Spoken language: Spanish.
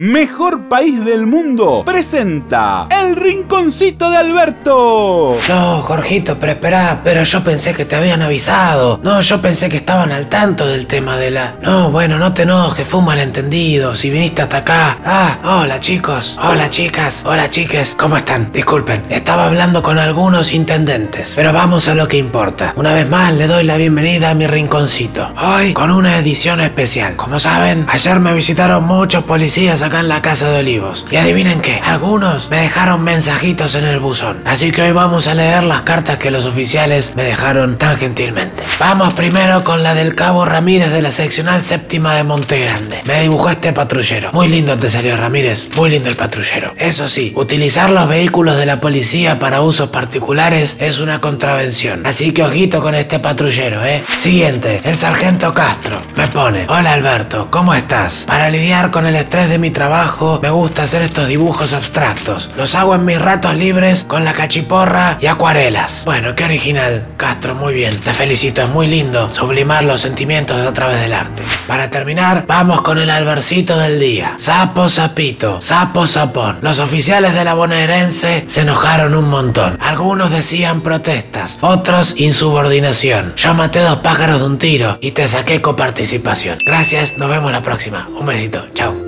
Mejor País del Mundo presenta El Rinconcito de Alberto. No, Jorgito, pero espera, pero yo pensé que te habían avisado. No, yo pensé que estaban al tanto del tema de la... No, bueno, no te enojes, fue un malentendido. Si viniste hasta acá... Ah, hola chicos, hola chicas, hola chiques, ¿cómo están? Disculpen, estaba hablando con algunos intendentes, pero vamos a lo que importa. Una vez más le doy la bienvenida a mi rinconcito. Hoy con una edición especial. Como saben, ayer me visitaron muchos policías acá en la casa de Olivos. Y adivinen qué, algunos me dejaron mensajitos en el buzón. Así que hoy vamos a leer las cartas que los oficiales me dejaron tan gentilmente. Vamos primero con la del cabo Ramírez de la seccional séptima de Monte Grande. Me dibujó este patrullero. Muy lindo te salió Ramírez, muy lindo el patrullero. Eso sí, utilizar los vehículos de la policía para usos particulares es una contravención. Así que ojito con este patrullero, ¿eh? Siguiente, el sargento Castro. Me pone, hola Alberto, ¿cómo estás? Para lidiar con el estrés de mi trabajo, me gusta hacer estos dibujos abstractos. Los hago en mis ratos libres con la cachiporra y acuarelas. Bueno, qué original, Castro, muy bien. Te felicito, es muy lindo sublimar los sentimientos a través del arte. Para terminar, vamos con el albercito del día. Sapo, sapito, sapo, sapón. Los oficiales de la bonaerense se enojaron un montón. Algunos decían protestas, otros insubordinación. Yo maté dos pájaros de un tiro y te saqué coparticipación. Gracias, nos vemos la próxima. Un besito, chao.